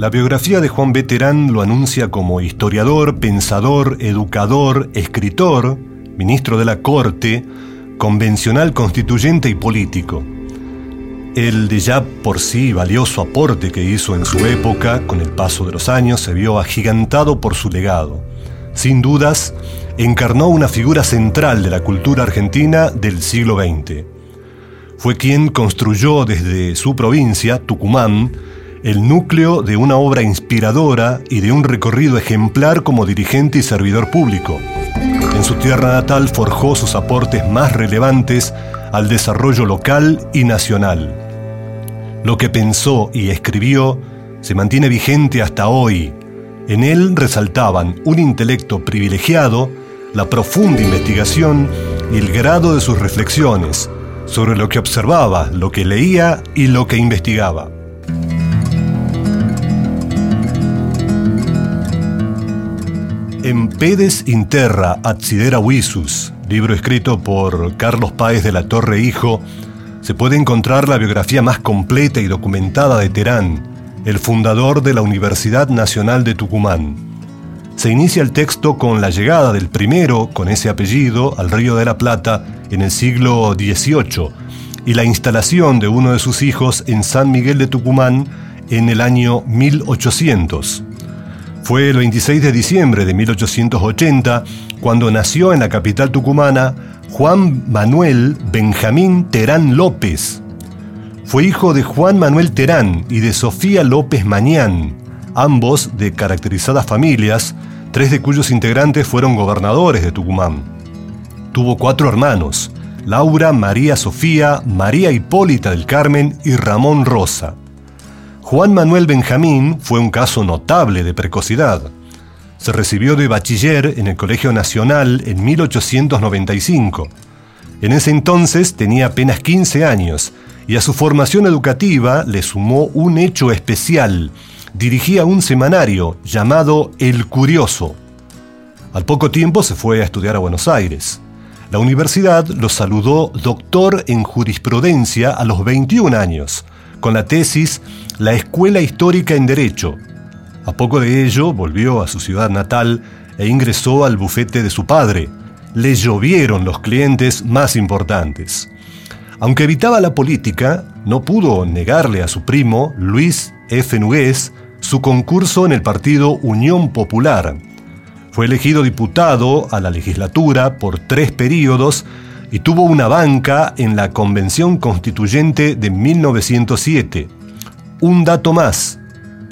La biografía de Juan Veterán lo anuncia como historiador, pensador, educador, escritor, ministro de la Corte, convencional constituyente y político. El de ya por sí valioso aporte que hizo en su época, con el paso de los años, se vio agigantado por su legado. Sin dudas, encarnó una figura central de la cultura argentina del siglo XX. Fue quien construyó desde su provincia, Tucumán, el núcleo de una obra inspiradora y de un recorrido ejemplar como dirigente y servidor público. En su tierra natal forjó sus aportes más relevantes al desarrollo local y nacional. Lo que pensó y escribió se mantiene vigente hasta hoy. En él resaltaban un intelecto privilegiado, la profunda investigación y el grado de sus reflexiones sobre lo que observaba, lo que leía y lo que investigaba. En Pedes Interra Adsidera Visus, libro escrito por Carlos Páez de la Torre Hijo, se puede encontrar la biografía más completa y documentada de Terán, el fundador de la Universidad Nacional de Tucumán. Se inicia el texto con la llegada del primero, con ese apellido, al Río de la Plata en el siglo XVIII y la instalación de uno de sus hijos en San Miguel de Tucumán en el año 1800. Fue el 26 de diciembre de 1880 cuando nació en la capital tucumana Juan Manuel Benjamín Terán López. Fue hijo de Juan Manuel Terán y de Sofía López Mañán, ambos de caracterizadas familias, tres de cuyos integrantes fueron gobernadores de Tucumán. Tuvo cuatro hermanos, Laura, María Sofía, María Hipólita del Carmen y Ramón Rosa. Juan Manuel Benjamín fue un caso notable de precocidad. Se recibió de bachiller en el Colegio Nacional en 1895. En ese entonces tenía apenas 15 años y a su formación educativa le sumó un hecho especial. Dirigía un semanario llamado El Curioso. Al poco tiempo se fue a estudiar a Buenos Aires. La universidad lo saludó doctor en jurisprudencia a los 21 años con la tesis La Escuela Histórica en Derecho. A poco de ello volvió a su ciudad natal e ingresó al bufete de su padre. Le llovieron los clientes más importantes. Aunque evitaba la política, no pudo negarle a su primo, Luis F. Nugués, su concurso en el partido Unión Popular. Fue elegido diputado a la legislatura por tres periodos y tuvo una banca en la Convención Constituyente de 1907. Un dato más,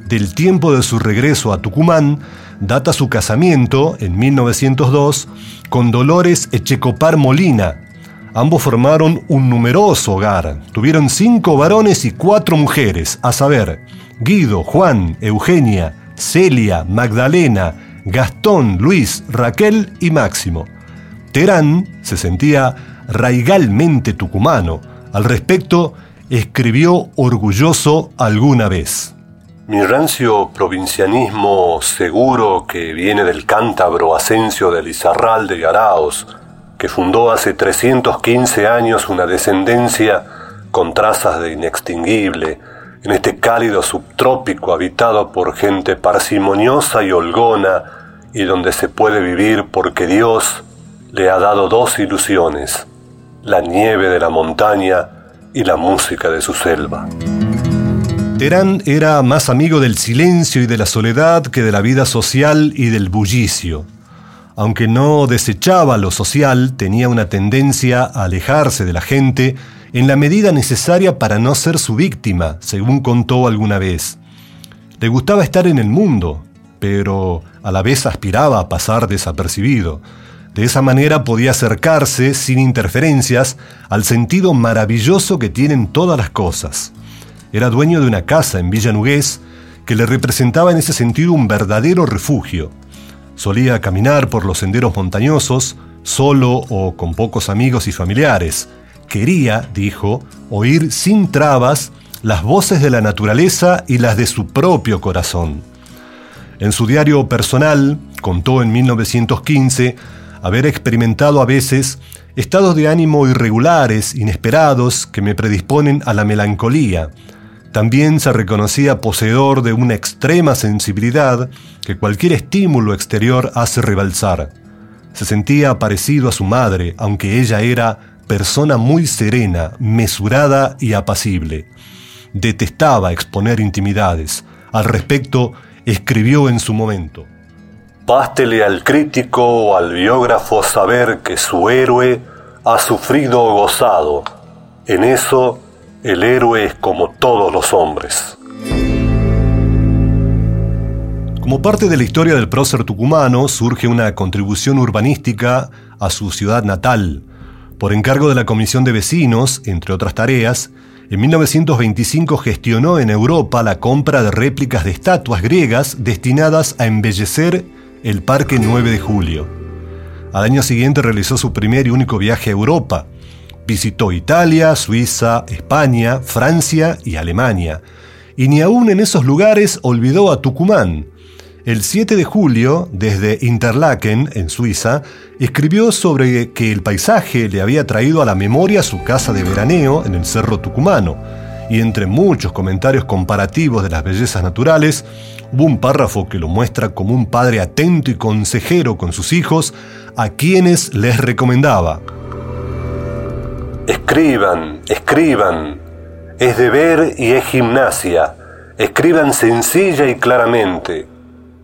del tiempo de su regreso a Tucumán, data su casamiento, en 1902, con Dolores Echecopar Molina. Ambos formaron un numeroso hogar. Tuvieron cinco varones y cuatro mujeres, a saber, Guido, Juan, Eugenia, Celia, Magdalena, Gastón, Luis, Raquel y Máximo. Terán se sentía raigalmente tucumano. Al respecto, escribió orgulloso alguna vez. Mi rancio provincianismo seguro que viene del cántabro Asensio de Lizarralde y Araos, que fundó hace 315 años una descendencia con trazas de inextinguible, en este cálido subtrópico habitado por gente parsimoniosa y holgona, y donde se puede vivir porque Dios le ha dado dos ilusiones, la nieve de la montaña y la música de su selva. Terán era más amigo del silencio y de la soledad que de la vida social y del bullicio. Aunque no desechaba lo social, tenía una tendencia a alejarse de la gente en la medida necesaria para no ser su víctima, según contó alguna vez. Le gustaba estar en el mundo, pero a la vez aspiraba a pasar desapercibido. De esa manera podía acercarse, sin interferencias, al sentido maravilloso que tienen todas las cosas. Era dueño de una casa en Villa Nugués que le representaba en ese sentido un verdadero refugio. Solía caminar por los senderos montañosos, solo o con pocos amigos y familiares. Quería, dijo, oír sin trabas las voces de la naturaleza y las de su propio corazón. En su diario personal, contó en 1915, haber experimentado a veces estados de ánimo irregulares, inesperados, que me predisponen a la melancolía. También se reconocía poseedor de una extrema sensibilidad que cualquier estímulo exterior hace rebalsar. Se sentía parecido a su madre, aunque ella era persona muy serena, mesurada y apacible. Detestaba exponer intimidades. Al respecto, escribió en su momento. Bástele al crítico o al biógrafo saber que su héroe ha sufrido o gozado. En eso, el héroe es como todos los hombres. Como parte de la historia del prócer tucumano, surge una contribución urbanística a su ciudad natal. Por encargo de la Comisión de Vecinos, entre otras tareas, en 1925 gestionó en Europa la compra de réplicas de estatuas griegas destinadas a embellecer el Parque 9 de Julio. Al año siguiente realizó su primer y único viaje a Europa. Visitó Italia, Suiza, España, Francia y Alemania. Y ni aún en esos lugares olvidó a Tucumán. El 7 de julio, desde Interlaken, en Suiza, escribió sobre que el paisaje le había traído a la memoria su casa de veraneo en el Cerro Tucumano y entre muchos comentarios comparativos de las bellezas naturales, hubo un párrafo que lo muestra como un padre atento y consejero con sus hijos, a quienes les recomendaba. Escriban, escriban. Es deber y es gimnasia. Escriban sencilla y claramente.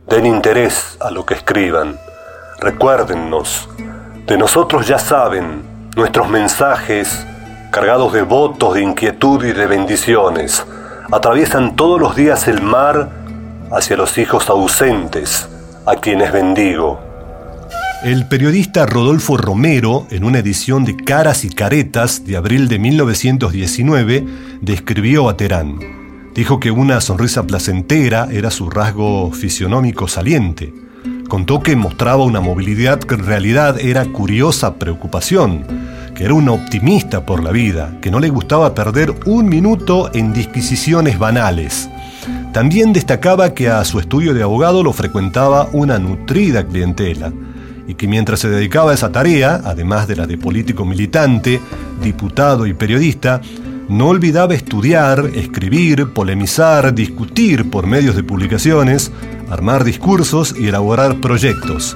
Den interés a lo que escriban. Recuérdennos. De nosotros ya saben nuestros mensajes, cargados de votos, de inquietud y de bendiciones, atraviesan todos los días el mar hacia los hijos ausentes, a quienes bendigo. El periodista Rodolfo Romero, en una edición de Caras y Caretas de abril de 1919, describió a Terán. Dijo que una sonrisa placentera era su rasgo fisionómico saliente. Contó que mostraba una movilidad que en realidad era curiosa preocupación que era un optimista por la vida, que no le gustaba perder un minuto en disquisiciones banales. También destacaba que a su estudio de abogado lo frecuentaba una nutrida clientela y que mientras se dedicaba a esa tarea, además de la de político militante, diputado y periodista, no olvidaba estudiar, escribir, polemizar, discutir por medios de publicaciones, armar discursos y elaborar proyectos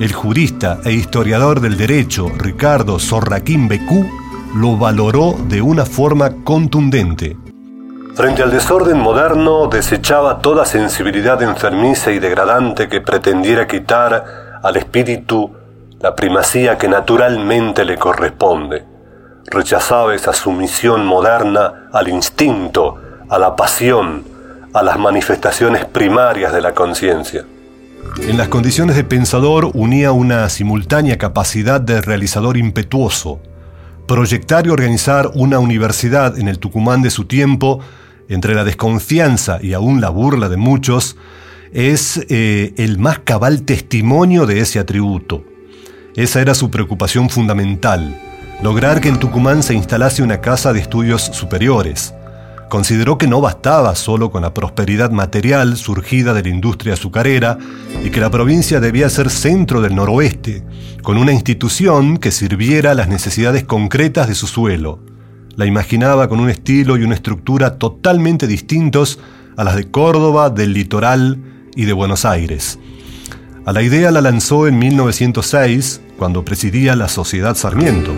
el jurista e historiador del derecho Ricardo Sorraquín Becú lo valoró de una forma contundente. Frente al desorden moderno, desechaba toda sensibilidad enfermiza y degradante que pretendiera quitar al espíritu la primacía que naturalmente le corresponde. Rechazaba esa sumisión moderna al instinto, a la pasión, a las manifestaciones primarias de la conciencia. En las condiciones de pensador unía una simultánea capacidad de realizador impetuoso. Proyectar y organizar una universidad en el Tucumán de su tiempo, entre la desconfianza y aún la burla de muchos, es eh, el más cabal testimonio de ese atributo. Esa era su preocupación fundamental, lograr que en Tucumán se instalase una casa de estudios superiores. Consideró que no bastaba solo con la prosperidad material surgida de la industria azucarera y que la provincia debía ser centro del noroeste, con una institución que sirviera a las necesidades concretas de su suelo. La imaginaba con un estilo y una estructura totalmente distintos a las de Córdoba, del litoral y de Buenos Aires. A la idea la lanzó en 1906, cuando presidía la Sociedad Sarmiento.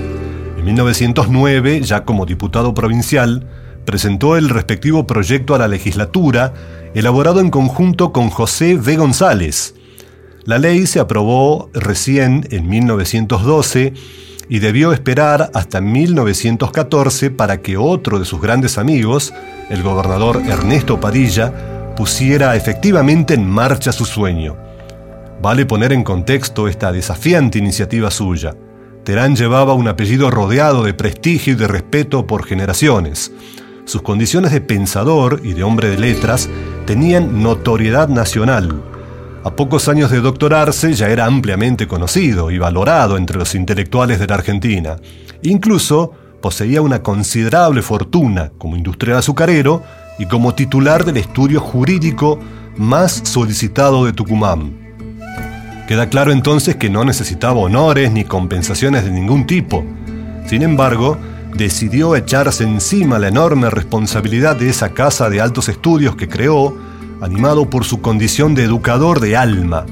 En 1909, ya como diputado provincial, presentó el respectivo proyecto a la legislatura, elaborado en conjunto con José V. González. La ley se aprobó recién en 1912 y debió esperar hasta 1914 para que otro de sus grandes amigos, el gobernador Ernesto Padilla, pusiera efectivamente en marcha su sueño. Vale poner en contexto esta desafiante iniciativa suya. Terán llevaba un apellido rodeado de prestigio y de respeto por generaciones. Sus condiciones de pensador y de hombre de letras tenían notoriedad nacional. A pocos años de doctorarse ya era ampliamente conocido y valorado entre los intelectuales de la Argentina. Incluso poseía una considerable fortuna como industrial azucarero y como titular del estudio jurídico más solicitado de Tucumán. Queda claro entonces que no necesitaba honores ni compensaciones de ningún tipo. Sin embargo, decidió echarse encima la enorme responsabilidad de esa casa de altos estudios que creó, animado por su condición de educador de alma.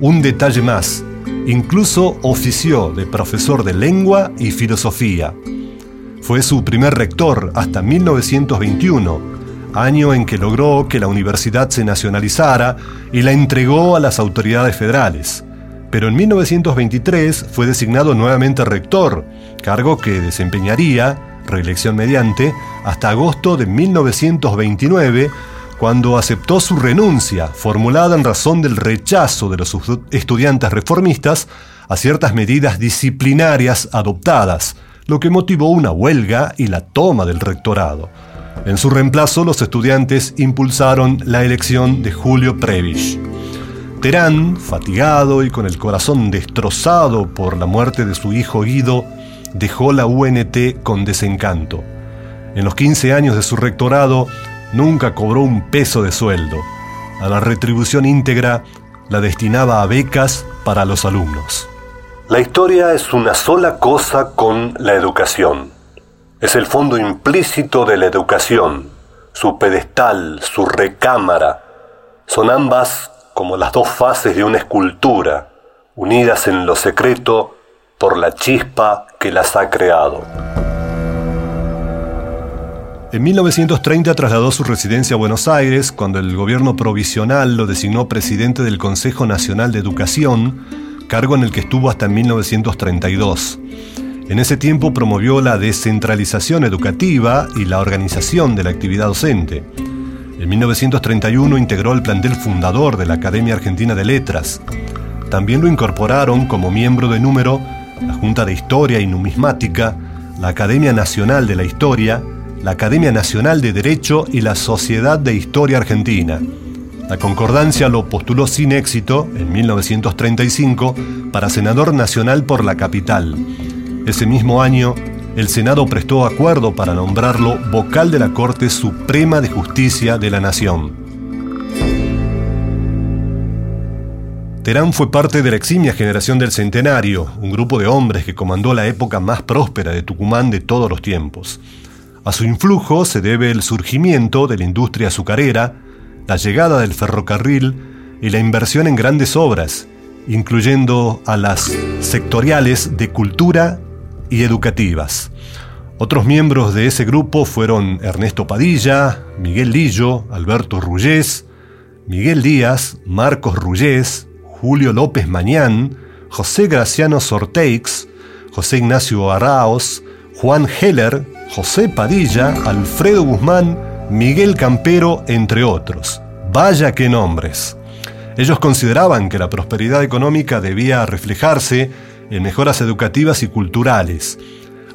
Un detalle más, incluso ofició de profesor de lengua y filosofía. Fue su primer rector hasta 1921, año en que logró que la universidad se nacionalizara y la entregó a las autoridades federales. Pero en 1923 fue designado nuevamente rector, cargo que desempeñaría, reelección mediante, hasta agosto de 1929, cuando aceptó su renuncia, formulada en razón del rechazo de los estudiantes reformistas a ciertas medidas disciplinarias adoptadas, lo que motivó una huelga y la toma del rectorado. En su reemplazo, los estudiantes impulsaron la elección de Julio Prebisch. Terán, fatigado y con el corazón destrozado por la muerte de su hijo Guido, dejó la UNT con desencanto. En los 15 años de su rectorado, nunca cobró un peso de sueldo. A la retribución íntegra la destinaba a becas para los alumnos. La historia es una sola cosa con la educación. Es el fondo implícito de la educación, su pedestal, su recámara. Son ambas como las dos fases de una escultura, unidas en lo secreto por la chispa que las ha creado. En 1930 trasladó su residencia a Buenos Aires cuando el gobierno provisional lo designó presidente del Consejo Nacional de Educación cargo en el que estuvo hasta 1932. En ese tiempo promovió la descentralización educativa y la organización de la actividad docente. En 1931 integró el plantel fundador de la Academia Argentina de Letras. También lo incorporaron como miembro de número la Junta de Historia y Numismática, la Academia Nacional de la Historia, la Academia Nacional de Derecho y la Sociedad de Historia Argentina. La concordancia lo postuló sin éxito en 1935 para senador nacional por la capital. Ese mismo año, el Senado prestó acuerdo para nombrarlo vocal de la Corte Suprema de Justicia de la Nación. Terán fue parte de la eximia generación del Centenario, un grupo de hombres que comandó la época más próspera de Tucumán de todos los tiempos. A su influjo se debe el surgimiento de la industria azucarera, la llegada del ferrocarril y la inversión en grandes obras, incluyendo a las sectoriales de cultura y educativas. Otros miembros de ese grupo fueron Ernesto Padilla, Miguel Lillo, Alberto Rullés, Miguel Díaz, Marcos Rullés, Julio López Mañán, José Graciano Sorteix, José Ignacio Araos, Juan Heller, José Padilla, Alfredo Guzmán, Miguel Campero, entre otros. Vaya qué nombres. Ellos consideraban que la prosperidad económica debía reflejarse en mejoras educativas y culturales.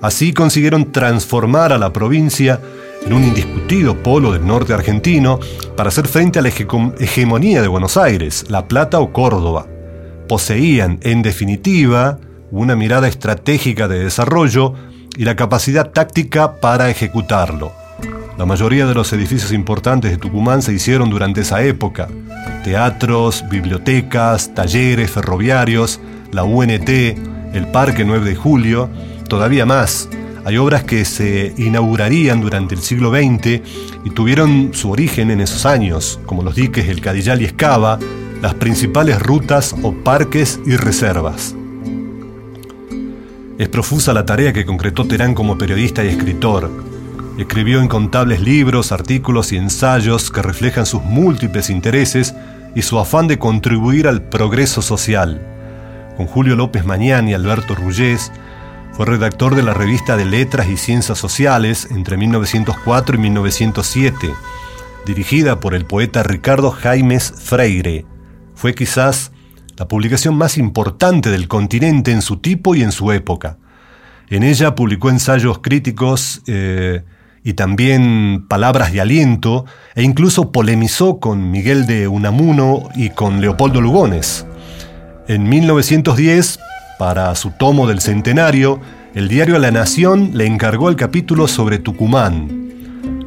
Así consiguieron transformar a la provincia en un indiscutido polo del norte argentino para hacer frente a la hegemonía de Buenos Aires, La Plata o Córdoba. Poseían, en definitiva, una mirada estratégica de desarrollo y la capacidad táctica para ejecutarlo. La mayoría de los edificios importantes de Tucumán se hicieron durante esa época. Teatros, bibliotecas, talleres ferroviarios, la UNT, el Parque 9 de Julio, todavía más. Hay obras que se inaugurarían durante el siglo XX y tuvieron su origen en esos años, como los diques El Cadillal y Escava, las principales rutas o parques y reservas. Es profusa la tarea que concretó Terán como periodista y escritor. Escribió incontables libros, artículos y ensayos que reflejan sus múltiples intereses y su afán de contribuir al progreso social. Con Julio López Mañán y Alberto Rullés, fue redactor de la revista de Letras y Ciencias Sociales entre 1904 y 1907. dirigida por el poeta Ricardo Jaimes Freire. Fue quizás la publicación más importante del continente en su tipo y en su época. En ella publicó ensayos críticos eh, y también palabras de aliento, e incluso polemizó con Miguel de Unamuno y con Leopoldo Lugones. En 1910, para su tomo del centenario, el diario La Nación le encargó el capítulo sobre Tucumán.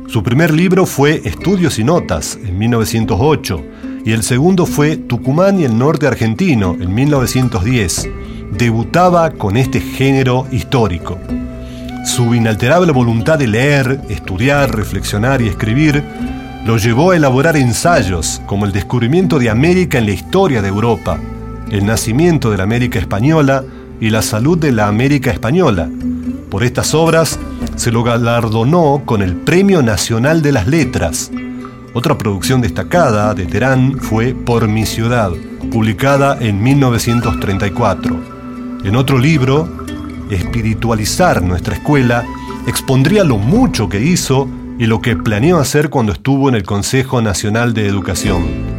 Su primer libro fue Estudios y Notas, en 1908, y el segundo fue Tucumán y el norte argentino, en 1910. Debutaba con este género histórico. Su inalterable voluntad de leer, estudiar, reflexionar y escribir lo llevó a elaborar ensayos como el descubrimiento de América en la historia de Europa, el nacimiento de la América española y la salud de la América española. Por estas obras se lo galardonó con el Premio Nacional de las Letras. Otra producción destacada de Terán fue Por mi ciudad, publicada en 1934. En otro libro, espiritualizar nuestra escuela, expondría lo mucho que hizo y lo que planeó hacer cuando estuvo en el Consejo Nacional de Educación.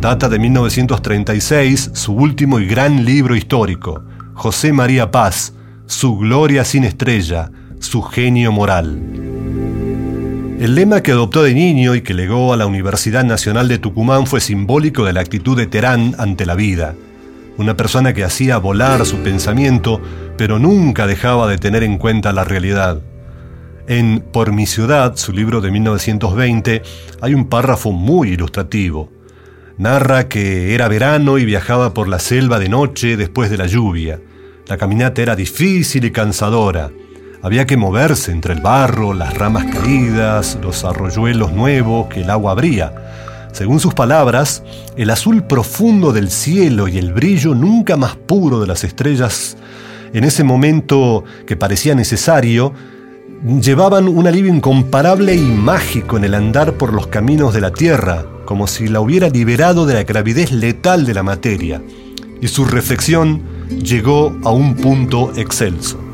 Data de 1936 su último y gran libro histórico, José María Paz, Su Gloria sin Estrella, Su Genio Moral. El lema que adoptó de niño y que legó a la Universidad Nacional de Tucumán fue simbólico de la actitud de Terán ante la vida una persona que hacía volar su pensamiento, pero nunca dejaba de tener en cuenta la realidad. En Por mi ciudad, su libro de 1920, hay un párrafo muy ilustrativo. Narra que era verano y viajaba por la selva de noche después de la lluvia. La caminata era difícil y cansadora. Había que moverse entre el barro, las ramas caídas, los arroyuelos nuevos que el agua abría. Según sus palabras, el azul profundo del cielo y el brillo nunca más puro de las estrellas, en ese momento que parecía necesario, llevaban un alivio incomparable y mágico en el andar por los caminos de la Tierra, como si la hubiera liberado de la gravidez letal de la materia. Y su reflexión llegó a un punto excelso.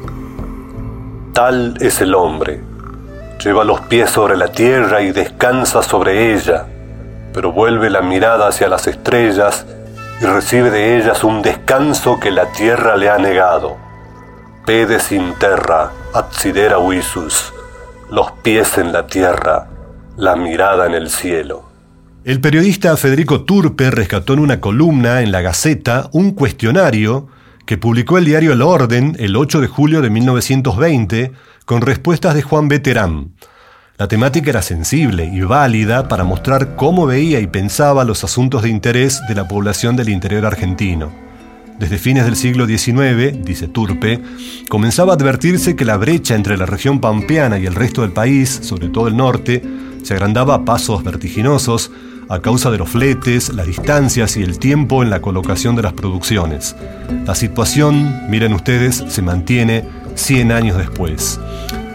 Tal es el hombre. Lleva los pies sobre la tierra y descansa sobre ella pero vuelve la mirada hacia las estrellas y recibe de ellas un descanso que la tierra le ha negado. Pedes in terra, adsidera visus, los pies en la tierra, la mirada en el cielo. El periodista Federico Turpe rescató en una columna en la Gaceta un cuestionario que publicó el diario El Orden el 8 de julio de 1920 con respuestas de Juan Beterán. La temática era sensible y válida para mostrar cómo veía y pensaba los asuntos de interés de la población del interior argentino. Desde fines del siglo XIX, dice Turpe, comenzaba a advertirse que la brecha entre la región pampeana y el resto del país, sobre todo el norte, se agrandaba a pasos vertiginosos a causa de los fletes, las distancias y el tiempo en la colocación de las producciones. La situación, miren ustedes, se mantiene 100 años después.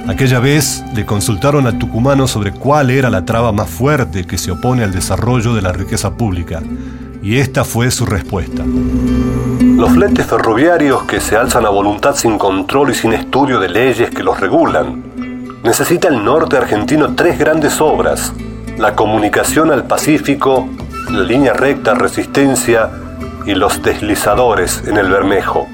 Aquella vez le consultaron a Tucumano sobre cuál era la traba más fuerte que se opone al desarrollo de la riqueza pública, y esta fue su respuesta. Los fletes ferroviarios que se alzan a voluntad sin control y sin estudio de leyes que los regulan. Necesita el norte argentino tres grandes obras, la comunicación al Pacífico, la línea recta resistencia y los deslizadores en el Bermejo.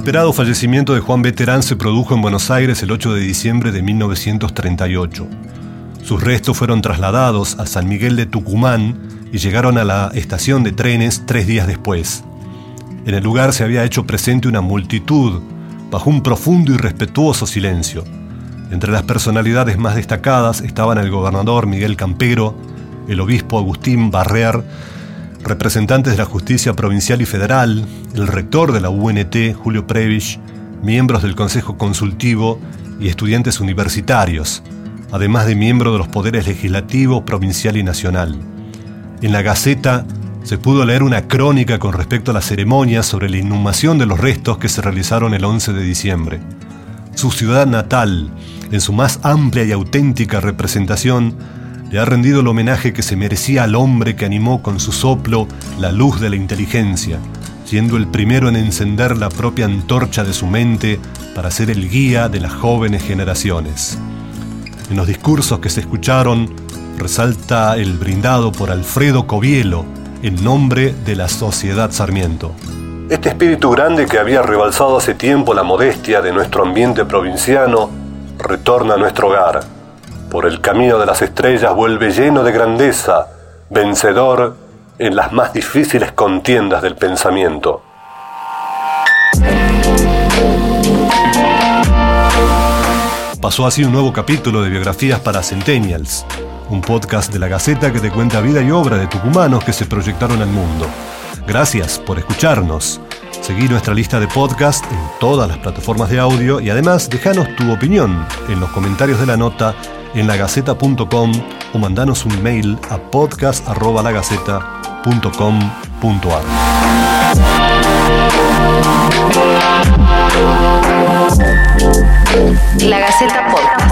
esperado fallecimiento de Juan Veterán se produjo en Buenos Aires el 8 de diciembre de 1938. Sus restos fueron trasladados a San Miguel de Tucumán y llegaron a la estación de trenes tres días después. En el lugar se había hecho presente una multitud bajo un profundo y respetuoso silencio. Entre las personalidades más destacadas estaban el gobernador Miguel Campero, el obispo Agustín Barrer, representantes de la justicia provincial y federal, el rector de la UNT, Julio Previch, miembros del Consejo Consultivo y estudiantes universitarios, además de miembros de los poderes legislativo, provincial y nacional. En la Gaceta se pudo leer una crónica con respecto a la ceremonia sobre la inhumación de los restos que se realizaron el 11 de diciembre. Su ciudad natal, en su más amplia y auténtica representación, le ha rendido el homenaje que se merecía al hombre que animó con su soplo la luz de la inteligencia, siendo el primero en encender la propia antorcha de su mente para ser el guía de las jóvenes generaciones. En los discursos que se escucharon, resalta el brindado por Alfredo Covielo en nombre de la Sociedad Sarmiento. Este espíritu grande que había rebalsado hace tiempo la modestia de nuestro ambiente provinciano retorna a nuestro hogar. Por el camino de las estrellas vuelve lleno de grandeza, vencedor en las más difíciles contiendas del pensamiento. Pasó así un nuevo capítulo de biografías para Centennials, un podcast de la Gaceta que te cuenta vida y obra de tucumanos que se proyectaron al mundo. Gracias por escucharnos. Seguí nuestra lista de podcast en todas las plataformas de audio y además déjanos tu opinión en los comentarios de la nota en lagaceta.com o mandanos un mail a podcast.lagaceta.com.ar. La Gaceta Podcast.